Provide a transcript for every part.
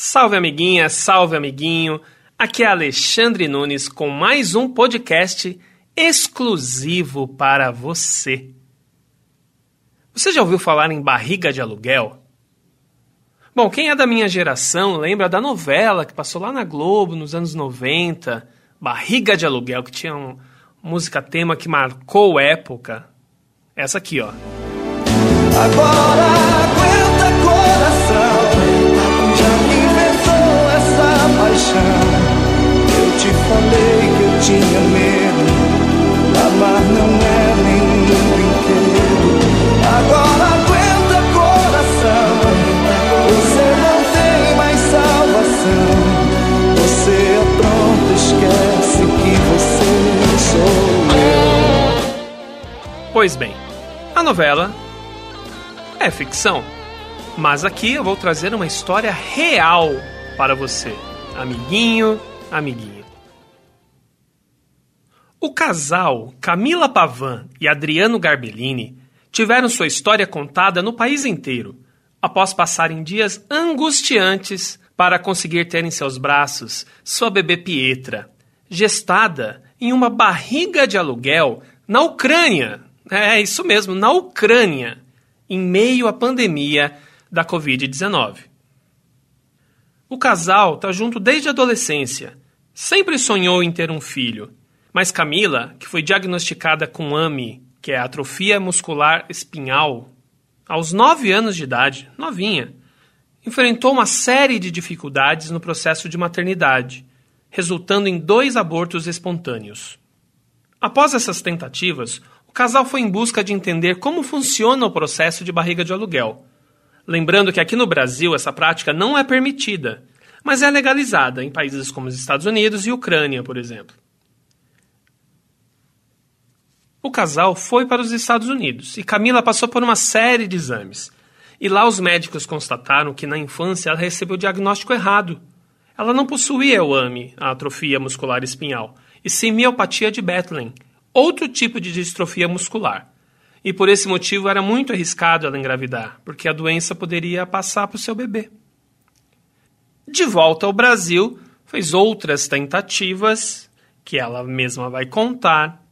Salve amiguinha, salve amiguinho. Aqui é Alexandre Nunes com mais um podcast exclusivo para você. Você já ouviu falar em barriga de aluguel? Bom, quem é da minha geração lembra da novela que passou lá na Globo nos anos 90, Barriga de Aluguel, que tinha uma música tema que marcou época. Essa aqui, ó. Agora paixão. Eu te falei que eu tinha medo, amar não é nenhum brinquedo. Agora aguenta coração, você não tem mais salvação. Você é pronto, esquece que você sou eu. Pois bem, a novela é ficção. Mas aqui eu vou trazer uma história real para você, amiguinho, amiguinho. O casal Camila Pavan e Adriano Garbellini tiveram sua história contada no país inteiro, após passarem dias angustiantes para conseguir ter em seus braços sua bebê Pietra, gestada em uma barriga de aluguel na Ucrânia. É isso mesmo, na Ucrânia em meio à pandemia da Covid-19. O casal está junto desde a adolescência. Sempre sonhou em ter um filho. Mas Camila, que foi diagnosticada com AMI, que é atrofia muscular espinhal, aos 9 anos de idade, novinha, enfrentou uma série de dificuldades no processo de maternidade, resultando em dois abortos espontâneos. Após essas tentativas, o casal foi em busca de entender como funciona o processo de barriga de aluguel. Lembrando que aqui no Brasil essa prática não é permitida, mas é legalizada em países como os Estados Unidos e Ucrânia, por exemplo. O casal foi para os Estados Unidos e Camila passou por uma série de exames. E lá os médicos constataram que na infância ela recebeu o diagnóstico errado. Ela não possuía AMI, a atrofia muscular espinhal, e sim miopatia de Bethlen, outro tipo de distrofia muscular. E por esse motivo era muito arriscado ela engravidar, porque a doença poderia passar para o seu bebê. De volta ao Brasil, fez outras tentativas, que ela mesma vai contar,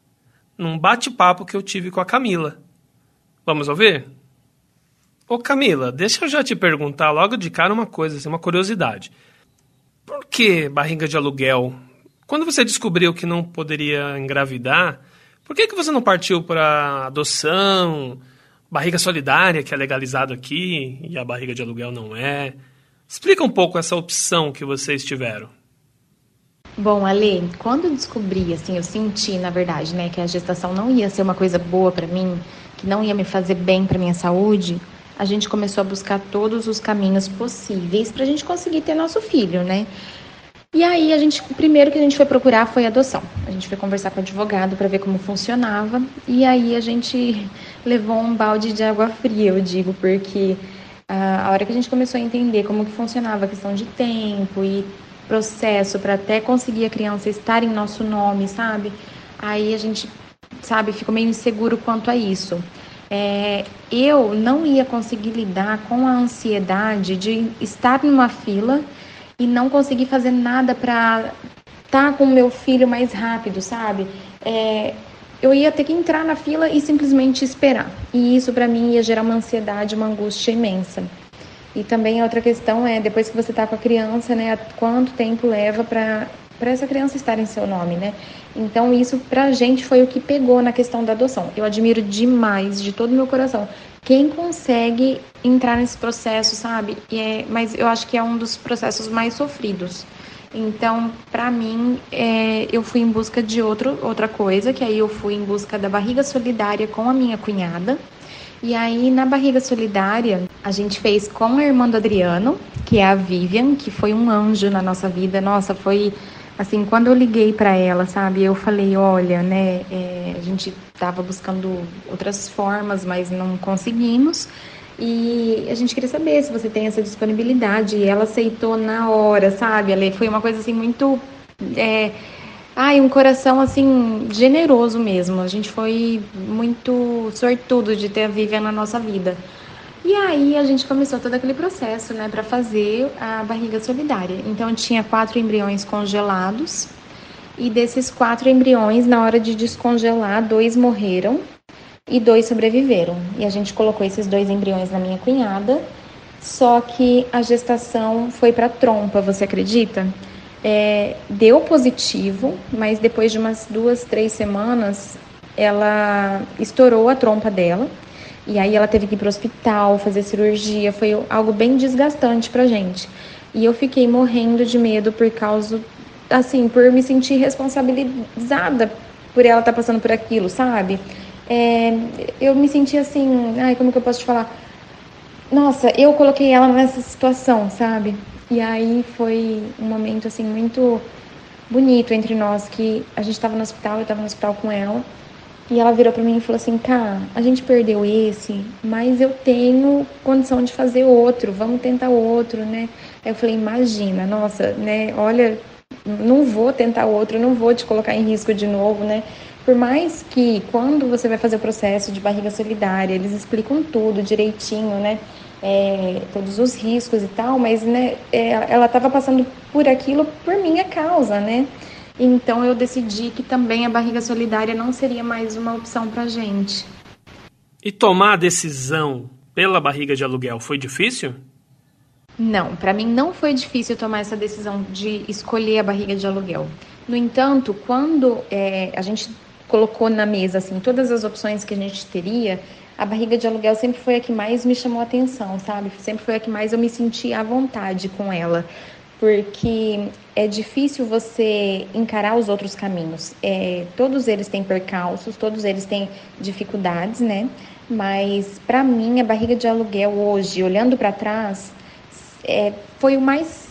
num bate-papo que eu tive com a Camila. Vamos ouvir? Ô Camila, deixa eu já te perguntar logo de cara uma coisa, assim, uma curiosidade. Por que barriga de aluguel? Quando você descobriu que não poderia engravidar, por que, que você não partiu para adoção, barriga solidária, que é legalizado aqui, e a barriga de aluguel não é? Explica um pouco essa opção que vocês tiveram. Bom, Ale, quando eu descobri, assim, eu senti, na verdade, né, que a gestação não ia ser uma coisa boa para mim, que não ia me fazer bem para minha saúde, a gente começou a buscar todos os caminhos possíveis para a gente conseguir ter nosso filho, né? E aí a gente, o primeiro que a gente foi procurar foi adoção. A gente foi conversar com o advogado para ver como funcionava. E aí a gente levou um balde de água fria, eu digo, porque a, a hora que a gente começou a entender como que funcionava a questão de tempo e processo para até conseguir a criança estar em nosso nome, sabe? Aí a gente, sabe, ficou meio inseguro quanto a isso. É, eu não ia conseguir lidar com a ansiedade de estar numa fila e não conseguir fazer nada para estar tá com o meu filho mais rápido, sabe? É, eu ia ter que entrar na fila e simplesmente esperar. E isso para mim ia gerar uma ansiedade, uma angústia imensa. E também a outra questão é, depois que você está com a criança, né, quanto tempo leva para para essa criança estar em seu nome, né? Então isso pra gente foi o que pegou na questão da adoção. Eu admiro demais, de todo meu coração, quem consegue entrar nesse processo, sabe? É, mas eu acho que é um dos processos mais sofridos. Então, para mim, é, eu fui em busca de outro, outra coisa, que aí eu fui em busca da barriga solidária com a minha cunhada. E aí, na barriga solidária, a gente fez com a irmã do Adriano, que é a Vivian, que foi um anjo na nossa vida. Nossa, foi assim, quando eu liguei para ela, sabe, eu falei, olha, né, é, a gente estava buscando outras formas, mas não conseguimos. E a gente queria saber se você tem essa disponibilidade. E ela aceitou na hora, sabe? Ela foi uma coisa assim muito. É, ai, um coração assim generoso mesmo. A gente foi muito sortudo de ter a Vivian na nossa vida. E aí a gente começou todo aquele processo, né, para fazer a barriga solidária. Então tinha quatro embriões congelados e desses quatro embriões, na hora de descongelar, dois morreram e dois sobreviveram. E a gente colocou esses dois embriões na minha cunhada, só que a gestação foi para trompa, você acredita? É, deu positivo, mas depois de umas duas, três semanas, ela estourou a trompa dela. E aí ela teve que ir para o hospital, fazer cirurgia, foi algo bem desgastante pra gente. E eu fiquei morrendo de medo por causa, assim, por me sentir responsabilizada por ela estar tá passando por aquilo, sabe? É, eu me senti assim, ai, como que eu posso te falar? Nossa, eu coloquei ela nessa situação, sabe? E aí foi um momento, assim, muito bonito entre nós, que a gente estava no hospital, eu estava no hospital com ela, e ela virou para mim e falou assim: "Tá, a gente perdeu esse, mas eu tenho condição de fazer outro, vamos tentar outro, né?". Aí eu falei: "Imagina, nossa, né? Olha, não vou tentar outro, não vou te colocar em risco de novo, né?". Por mais que quando você vai fazer o processo de barriga solidária, eles explicam tudo direitinho, né? É, todos os riscos e tal, mas né, é, ela estava passando por aquilo por minha causa, né? Então eu decidi que também a barriga solidária não seria mais uma opção para gente. E tomar a decisão pela barriga de aluguel foi difícil? Não, para mim não foi difícil tomar essa decisão de escolher a barriga de aluguel. No entanto, quando é, a gente colocou na mesa assim todas as opções que a gente teria, a barriga de aluguel sempre foi a que mais me chamou a atenção, sabe? Sempre foi a que mais eu me senti à vontade com ela, porque é difícil você encarar os outros caminhos. É, todos eles têm percalços, todos eles têm dificuldades, né? Mas para mim a barriga de aluguel hoje, olhando para trás, é, foi o mais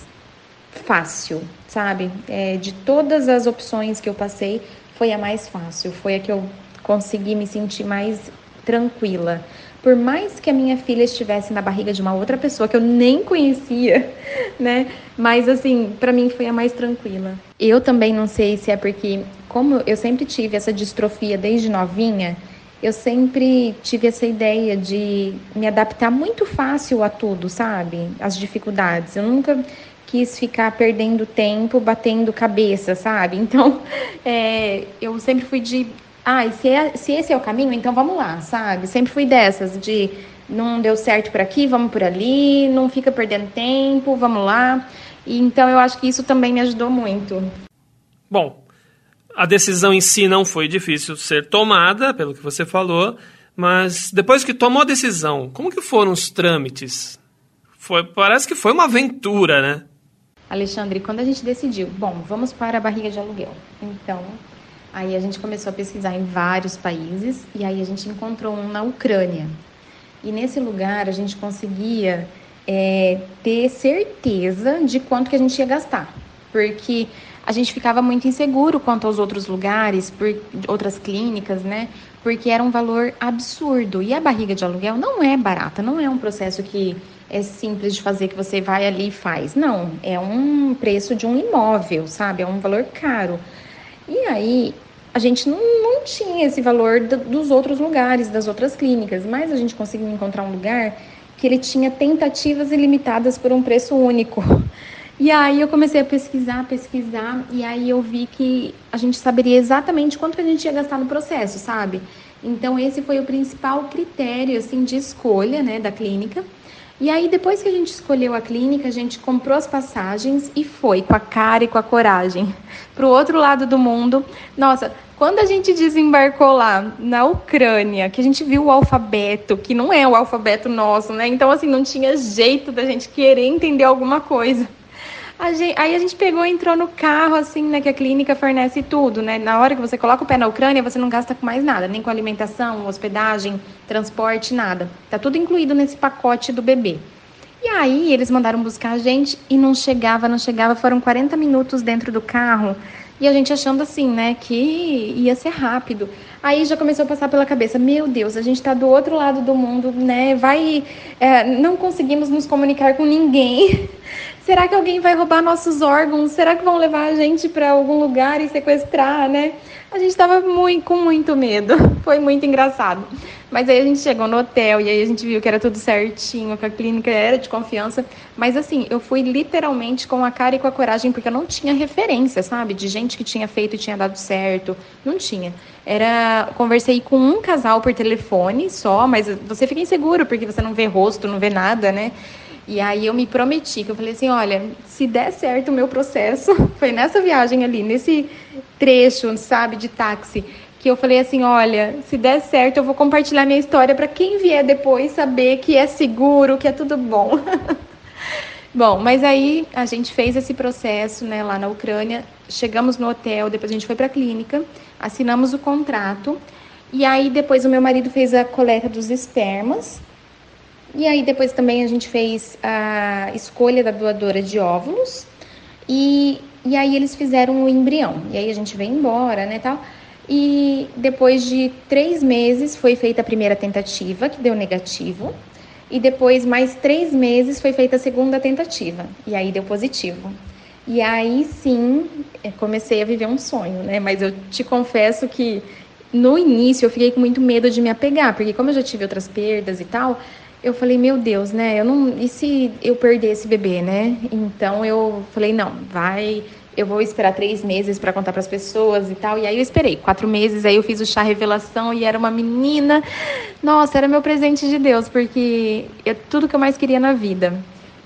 fácil, sabe? É, de todas as opções que eu passei, foi a mais fácil, foi a que eu consegui me sentir mais tranquila por mais que a minha filha estivesse na barriga de uma outra pessoa que eu nem conhecia, né? Mas assim, para mim foi a mais tranquila. Eu também não sei se é porque como eu sempre tive essa distrofia desde novinha, eu sempre tive essa ideia de me adaptar muito fácil a tudo, sabe? As dificuldades. Eu nunca quis ficar perdendo tempo, batendo cabeça, sabe? Então, é, eu sempre fui de ah, se, é, se esse é o caminho, então vamos lá, sabe? Sempre fui dessas, de não deu certo por aqui, vamos por ali, não fica perdendo tempo, vamos lá. E, então eu acho que isso também me ajudou muito. Bom, a decisão em si não foi difícil ser tomada, pelo que você falou, mas depois que tomou a decisão, como que foram os trâmites? Foi, parece que foi uma aventura, né? Alexandre, quando a gente decidiu, bom, vamos para a barriga de aluguel. Então, Aí a gente começou a pesquisar em vários países e aí a gente encontrou um na Ucrânia. E nesse lugar a gente conseguia é, ter certeza de quanto que a gente ia gastar, porque a gente ficava muito inseguro quanto aos outros lugares, por outras clínicas, né? Porque era um valor absurdo. E a barriga de aluguel não é barata, não é um processo que é simples de fazer, que você vai ali e faz. Não, é um preço de um imóvel, sabe? É um valor caro. E aí a gente não, não tinha esse valor do, dos outros lugares, das outras clínicas, mas a gente conseguiu encontrar um lugar que ele tinha tentativas ilimitadas por um preço único. E aí eu comecei a pesquisar, pesquisar, e aí eu vi que a gente saberia exatamente quanto a gente ia gastar no processo, sabe? Então esse foi o principal critério assim de escolha, né, da clínica. E aí, depois que a gente escolheu a clínica, a gente comprou as passagens e foi com a cara e com a coragem para o outro lado do mundo. Nossa, quando a gente desembarcou lá na Ucrânia, que a gente viu o alfabeto, que não é o alfabeto nosso, né? Então, assim, não tinha jeito da gente querer entender alguma coisa. A gente, aí a gente pegou e entrou no carro, assim, né? Que a clínica fornece tudo, né? Na hora que você coloca o pé na Ucrânia, você não gasta com mais nada, nem com alimentação, hospedagem, transporte, nada. Tá tudo incluído nesse pacote do bebê. E aí eles mandaram buscar a gente e não chegava, não chegava. Foram 40 minutos dentro do carro. E a gente achando assim, né, que ia ser rápido. Aí já começou a passar pela cabeça, meu Deus, a gente está do outro lado do mundo, né? Vai, é, não conseguimos nos comunicar com ninguém. será que alguém vai roubar nossos órgãos? Será que vão levar a gente para algum lugar e sequestrar, né? A gente estava com muito medo. Foi muito engraçado. Mas aí a gente chegou no hotel e aí a gente viu que era tudo certinho, que a clínica era de confiança. Mas assim, eu fui literalmente com a cara e com a coragem, porque eu não tinha referência, sabe? De gente que tinha feito e tinha dado certo. Não tinha. Era. Conversei com um casal por telefone só, mas você fica inseguro, porque você não vê rosto, não vê nada, né? E aí eu me prometi, que eu falei assim, olha, se der certo o meu processo, foi nessa viagem ali, nesse trecho, sabe, de táxi, que eu falei assim, olha, se der certo eu vou compartilhar minha história para quem vier depois saber que é seguro, que é tudo bom. bom, mas aí a gente fez esse processo, né, lá na Ucrânia, chegamos no hotel, depois a gente foi para a clínica, assinamos o contrato, e aí depois o meu marido fez a coleta dos espermas, e aí depois também a gente fez a escolha da doadora de óvulos e, e aí eles fizeram o embrião. E aí a gente veio embora, né, tal. E depois de três meses foi feita a primeira tentativa, que deu negativo. E depois, mais três meses, foi feita a segunda tentativa. E aí deu positivo. E aí sim, é, comecei a viver um sonho, né? Mas eu te confesso que no início eu fiquei com muito medo de me apegar, porque como eu já tive outras perdas e tal, eu falei, meu Deus, né? Eu não, e se eu perder esse bebê, né? Então eu falei, não, vai, eu vou esperar três meses para contar para as pessoas e tal. E aí eu esperei quatro meses, aí eu fiz o chá revelação e era uma menina. Nossa, era meu presente de Deus, porque é tudo que eu mais queria na vida.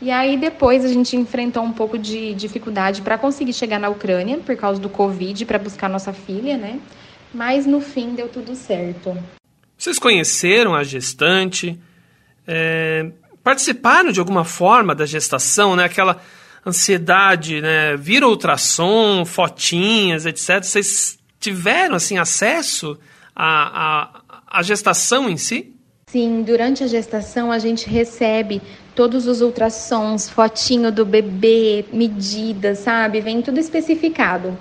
E aí depois a gente enfrentou um pouco de dificuldade para conseguir chegar na Ucrânia por causa do Covid para buscar nossa filha, né? Mas no fim deu tudo certo. Vocês conheceram a gestante? É, participaram de alguma forma da gestação, né? Aquela ansiedade, né? Vira ultrassom, fotinhas, etc. Vocês tiveram assim acesso à, à, à gestação em si? Sim, durante a gestação a gente recebe todos os ultrassons, fotinho do bebê, medidas, sabe? Vem tudo especificado.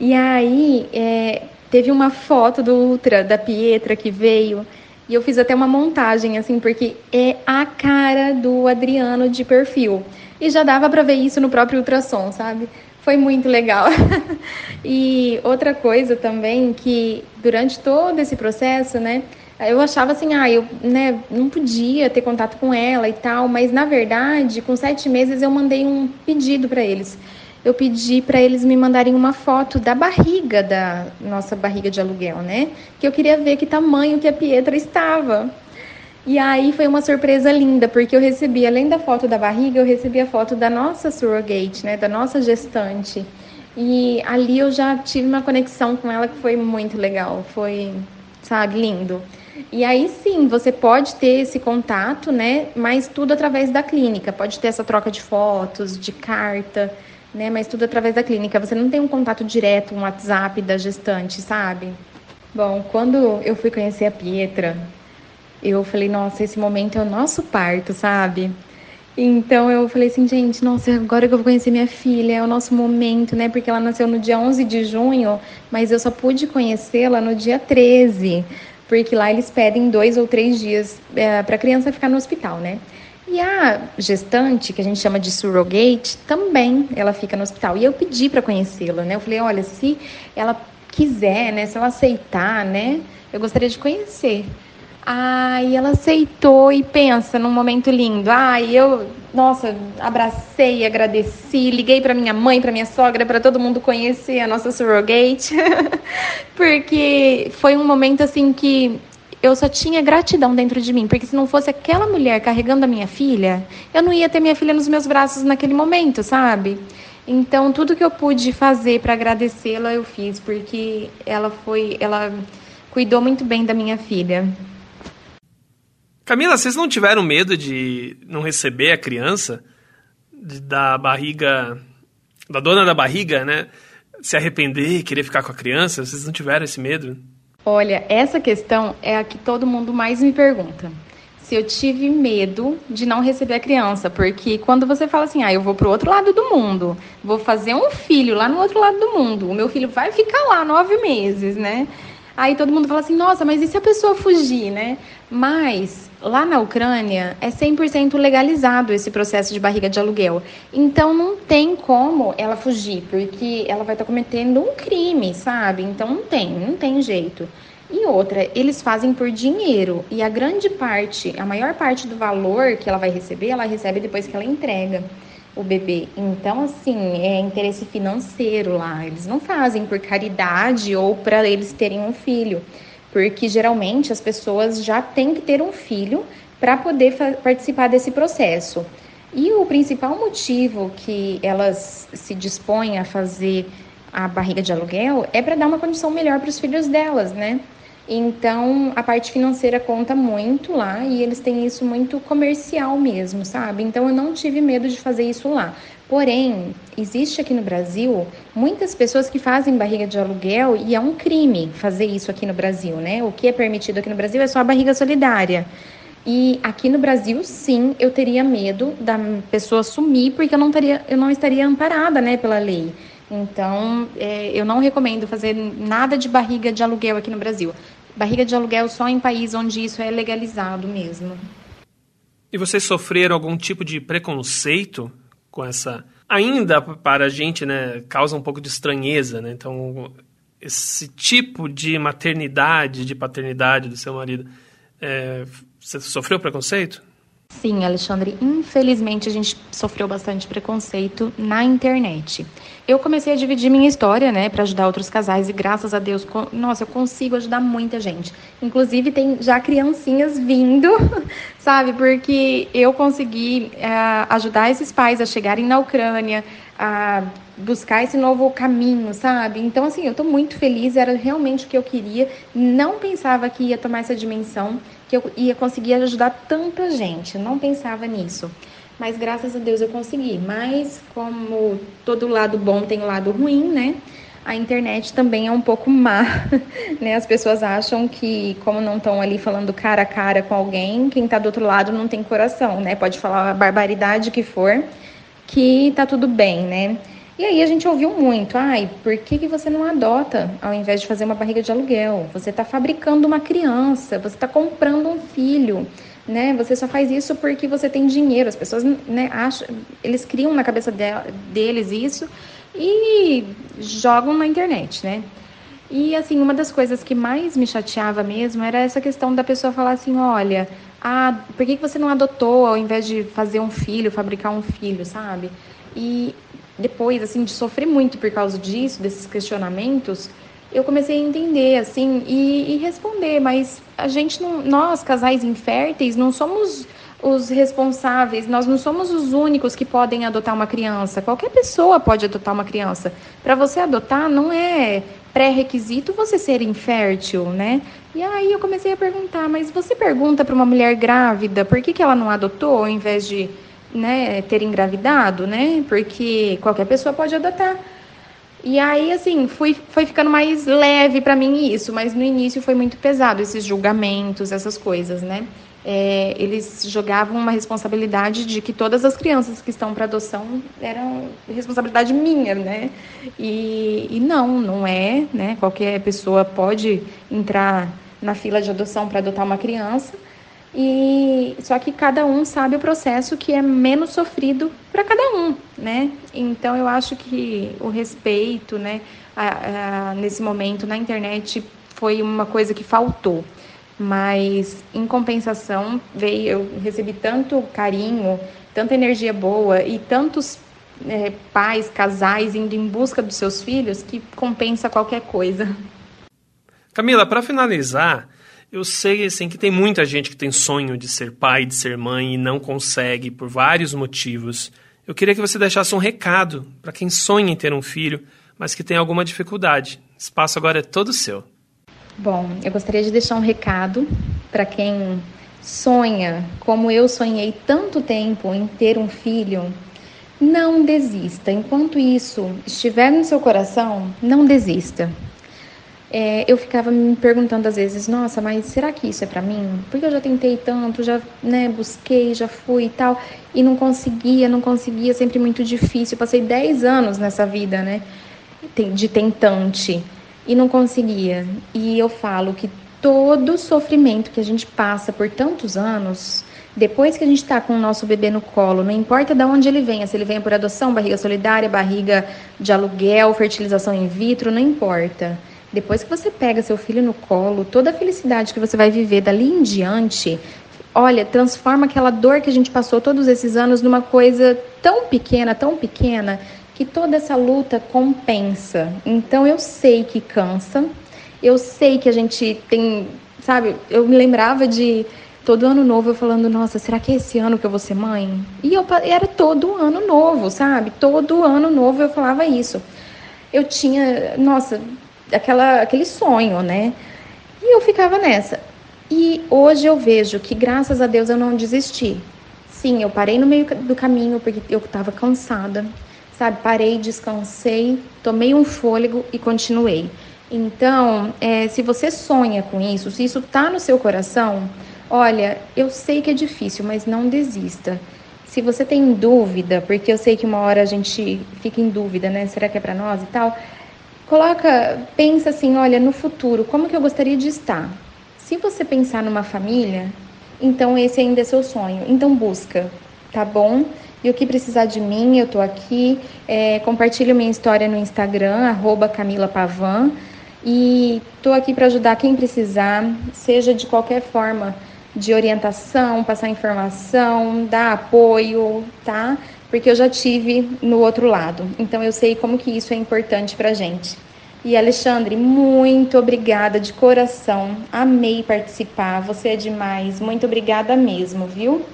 E aí é, teve uma foto do ultra da Pietra que veio e eu fiz até uma montagem, assim, porque é a cara do Adriano de perfil. E já dava para ver isso no próprio ultrassom, sabe? Foi muito legal. e outra coisa também, que durante todo esse processo, né, eu achava assim, ah, eu né, não podia ter contato com ela e tal, mas na verdade, com sete meses eu mandei um pedido para eles eu pedi para eles me mandarem uma foto da barriga da nossa barriga de aluguel, né? Que eu queria ver que tamanho que a Pietra estava. E aí foi uma surpresa linda, porque eu recebi, além da foto da barriga, eu recebi a foto da nossa surrogate, né? Da nossa gestante. E ali eu já tive uma conexão com ela que foi muito legal, foi, sabe, lindo. E aí sim, você pode ter esse contato, né? Mas tudo através da clínica. Pode ter essa troca de fotos, de carta né? Mas tudo através da clínica. Você não tem um contato direto, um WhatsApp da gestante, sabe? Bom, quando eu fui conhecer a Pietra, eu falei, nossa, esse momento é o nosso parto, sabe? Então eu falei assim, gente, nossa, agora que eu vou conhecer minha filha, é o nosso momento, né? Porque ela nasceu no dia 11 de junho, mas eu só pude conhecê-la no dia 13, porque lá eles pedem dois ou três dias é, para a criança ficar no hospital, né? E a gestante, que a gente chama de surrogate, também ela fica no hospital. E eu pedi para conhecê-la, né? Eu falei, olha, se ela quiser, né? Se ela aceitar, né? Eu gostaria de conhecer. Aí ela aceitou e pensa num momento lindo. Ai, eu, nossa, abracei, agradeci, liguei para minha mãe, para minha sogra, para todo mundo conhecer a nossa surrogate. Porque foi um momento assim que eu só tinha gratidão dentro de mim, porque se não fosse aquela mulher carregando a minha filha, eu não ia ter minha filha nos meus braços naquele momento, sabe? Então, tudo que eu pude fazer para agradecê-la, eu fiz, porque ela foi, ela cuidou muito bem da minha filha. Camila, vocês não tiveram medo de não receber a criança da barriga da dona da barriga, né? Se arrepender, querer ficar com a criança? Vocês não tiveram esse medo? Olha, essa questão é a que todo mundo mais me pergunta. Se eu tive medo de não receber a criança, porque quando você fala assim, ah, eu vou para o outro lado do mundo, vou fazer um filho lá no outro lado do mundo, o meu filho vai ficar lá nove meses, né? Aí todo mundo fala assim, nossa, mas e se a pessoa fugir, né? Mas lá na Ucrânia é 100% legalizado esse processo de barriga de aluguel. Então não tem como ela fugir, porque ela vai estar tá cometendo um crime, sabe? Então não tem, não tem jeito. E outra, eles fazem por dinheiro. E a grande parte, a maior parte do valor que ela vai receber, ela recebe depois que ela entrega o bebê. Então, assim, é interesse financeiro lá. Eles não fazem por caridade ou para eles terem um filho. Porque geralmente as pessoas já têm que ter um filho para poder participar desse processo. E o principal motivo que elas se dispõem a fazer a barriga de aluguel é para dar uma condição melhor para os filhos delas, né? Então, a parte financeira conta muito lá e eles têm isso muito comercial mesmo, sabe? Então, eu não tive medo de fazer isso lá. Porém, existe aqui no Brasil muitas pessoas que fazem barriga de aluguel e é um crime fazer isso aqui no Brasil, né? O que é permitido aqui no Brasil é só a barriga solidária. E aqui no Brasil, sim, eu teria medo da pessoa sumir porque eu não, teria, eu não estaria amparada, né, pela lei. Então, é, eu não recomendo fazer nada de barriga de aluguel aqui no Brasil. Barriga de aluguel só em país onde isso é legalizado mesmo. E vocês sofreram algum tipo de preconceito com essa. Ainda para a gente, né, causa um pouco de estranheza, né? Então, esse tipo de maternidade, de paternidade do seu marido, é, você sofreu preconceito? Sim, Alexandre, infelizmente a gente sofreu bastante preconceito na internet. Eu comecei a dividir minha história, né, para ajudar outros casais e graças a Deus, nossa, eu consigo ajudar muita gente. Inclusive tem já criancinhas vindo, sabe, porque eu consegui é, ajudar esses pais a chegarem na Ucrânia, a buscar esse novo caminho, sabe? Então, assim, eu tô muito feliz, era realmente o que eu queria. Não pensava que ia tomar essa dimensão que eu ia conseguir ajudar tanta gente. Não pensava nisso. Mas graças a Deus eu consegui. Mas como todo lado bom tem o lado ruim, né? A internet também é um pouco má, né? As pessoas acham que como não estão ali falando cara a cara com alguém, quem está do outro lado não tem coração, né? Pode falar a barbaridade que for, que tá tudo bem, né? E aí a gente ouviu muito, ai, por que, que você não adota ao invés de fazer uma barriga de aluguel? Você está fabricando uma criança, você está comprando um filho, né? Você só faz isso porque você tem dinheiro. As pessoas, né, acham, eles criam na cabeça de, deles isso e jogam na internet, né? E assim, uma das coisas que mais me chateava mesmo era essa questão da pessoa falar assim, olha, ah, por que, você não adotou ao invés de fazer um filho, fabricar um filho, sabe? E depois, assim, de sofrer muito por causa disso, desses questionamentos, eu comecei a entender, assim, e, e responder. Mas a gente não, nós, casais inférteis, não somos os responsáveis, nós não somos os únicos que podem adotar uma criança. Qualquer pessoa pode adotar uma criança. Para você adotar, não é pré-requisito você ser infértil, né? E aí eu comecei a perguntar, mas você pergunta para uma mulher grávida por que, que ela não adotou ao invés de né, ter engravidado, né? Porque qualquer pessoa pode adotar. E aí, assim, fui, foi ficando mais leve para mim isso, mas no início foi muito pesado esses julgamentos, essas coisas, né? É, eles jogavam uma responsabilidade de que todas as crianças que estão para adoção eram responsabilidade minha, né? E, e não, não é, né? Qualquer pessoa pode entrar na fila de adoção para adotar uma criança, e só que cada um sabe o processo que é menos sofrido para cada um, né? Então eu acho que o respeito, né, a, a, nesse momento na internet foi uma coisa que faltou. Mas em compensação, veio, eu recebi tanto carinho, tanta energia boa e tantos é, pais, casais indo em busca dos seus filhos que compensa qualquer coisa. Camila, para finalizar, eu sei assim que tem muita gente que tem sonho de ser pai, de ser mãe e não consegue por vários motivos. Eu queria que você deixasse um recado para quem sonha em ter um filho, mas que tem alguma dificuldade. O espaço agora é todo seu. Bom, eu gostaria de deixar um recado para quem sonha, como eu sonhei tanto tempo em ter um filho. Não desista. Enquanto isso estiver no seu coração, não desista é, eu ficava me perguntando às vezes, nossa, mas será que isso é para mim? Porque eu já tentei tanto, já né, busquei, já fui e tal, e não conseguia, não conseguia, sempre muito difícil. Eu passei 10 anos nessa vida, né, de tentante. e não conseguia. E eu falo que todo sofrimento que a gente passa por tantos anos, depois que a gente está com o nosso bebê no colo, não importa de onde ele venha, se ele venha por adoção, barriga solidária, barriga de aluguel, fertilização in vitro, não importa. Depois que você pega seu filho no colo, toda a felicidade que você vai viver dali em diante, olha, transforma aquela dor que a gente passou todos esses anos numa coisa tão pequena, tão pequena, que toda essa luta compensa. Então eu sei que cansa, eu sei que a gente tem, sabe, eu me lembrava de todo ano novo eu falando, nossa, será que é esse ano que eu vou ser mãe? E eu era todo ano novo, sabe? Todo ano novo eu falava isso. Eu tinha, nossa, aquela, aquele sonho, né? E eu ficava nessa. E hoje eu vejo que graças a Deus eu não desisti. Sim, eu parei no meio do caminho porque eu estava cansada, sabe? Parei, descansei, tomei um fôlego e continuei. Então, é, se você sonha com isso, se isso está no seu coração, olha, eu sei que é difícil, mas não desista. Se você tem dúvida, porque eu sei que uma hora a gente fica em dúvida, né? Será que é para nós e tal? Coloca, pensa assim, olha, no futuro, como que eu gostaria de estar? Se você pensar numa família, então esse ainda é seu sonho. Então busca, tá bom? E o que precisar de mim, eu tô aqui. É, compartilho minha história no Instagram, arroba Camila Pavan. E tô aqui para ajudar quem precisar, seja de qualquer forma de orientação, passar informação, dar apoio, tá? Porque eu já tive no outro lado. Então eu sei como que isso é importante pra gente. E Alexandre, muito obrigada de coração. Amei participar. Você é demais. Muito obrigada mesmo, viu?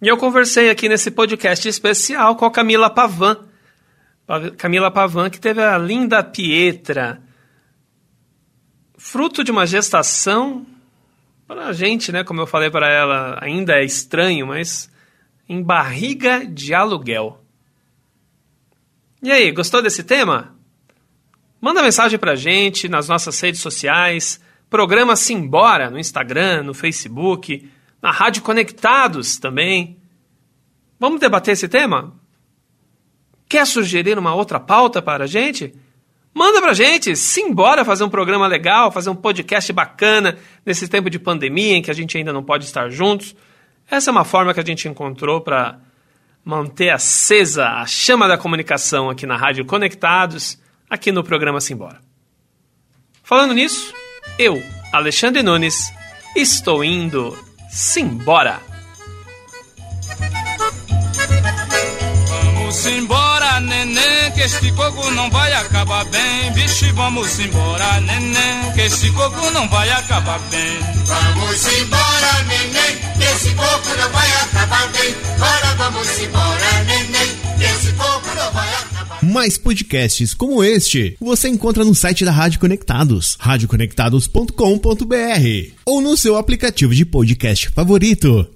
E eu conversei aqui nesse podcast especial com a Camila Pavan. Camila Pavan, que teve a linda Pietra. Fruto de uma gestação, para a gente, né, como eu falei para ela, ainda é estranho, mas em barriga de aluguel. E aí, gostou desse tema? Manda mensagem para a gente nas nossas redes sociais, programa Simbora no Instagram, no Facebook, na Rádio Conectados também. Vamos debater esse tema? Quer sugerir uma outra pauta para a gente? Manda pra gente, simbora fazer um programa legal, fazer um podcast bacana nesse tempo de pandemia em que a gente ainda não pode estar juntos. Essa é uma forma que a gente encontrou para manter acesa a chama da comunicação aqui na Rádio Conectados, aqui no programa Simbora. Falando nisso, eu, Alexandre Nunes, estou indo Simbora! Vamos embora, neném, que este coco não vai acabar bem. Vixe, vamos embora, neném, que este coco não vai acabar bem. Vamos embora, neném, esse não vai acabar bem. Bora, vamos embora, neném, esse não vai. Mais podcasts como este você encontra no site da Rádio Conectados, radioconectados.com.br ou no seu aplicativo de podcast favorito.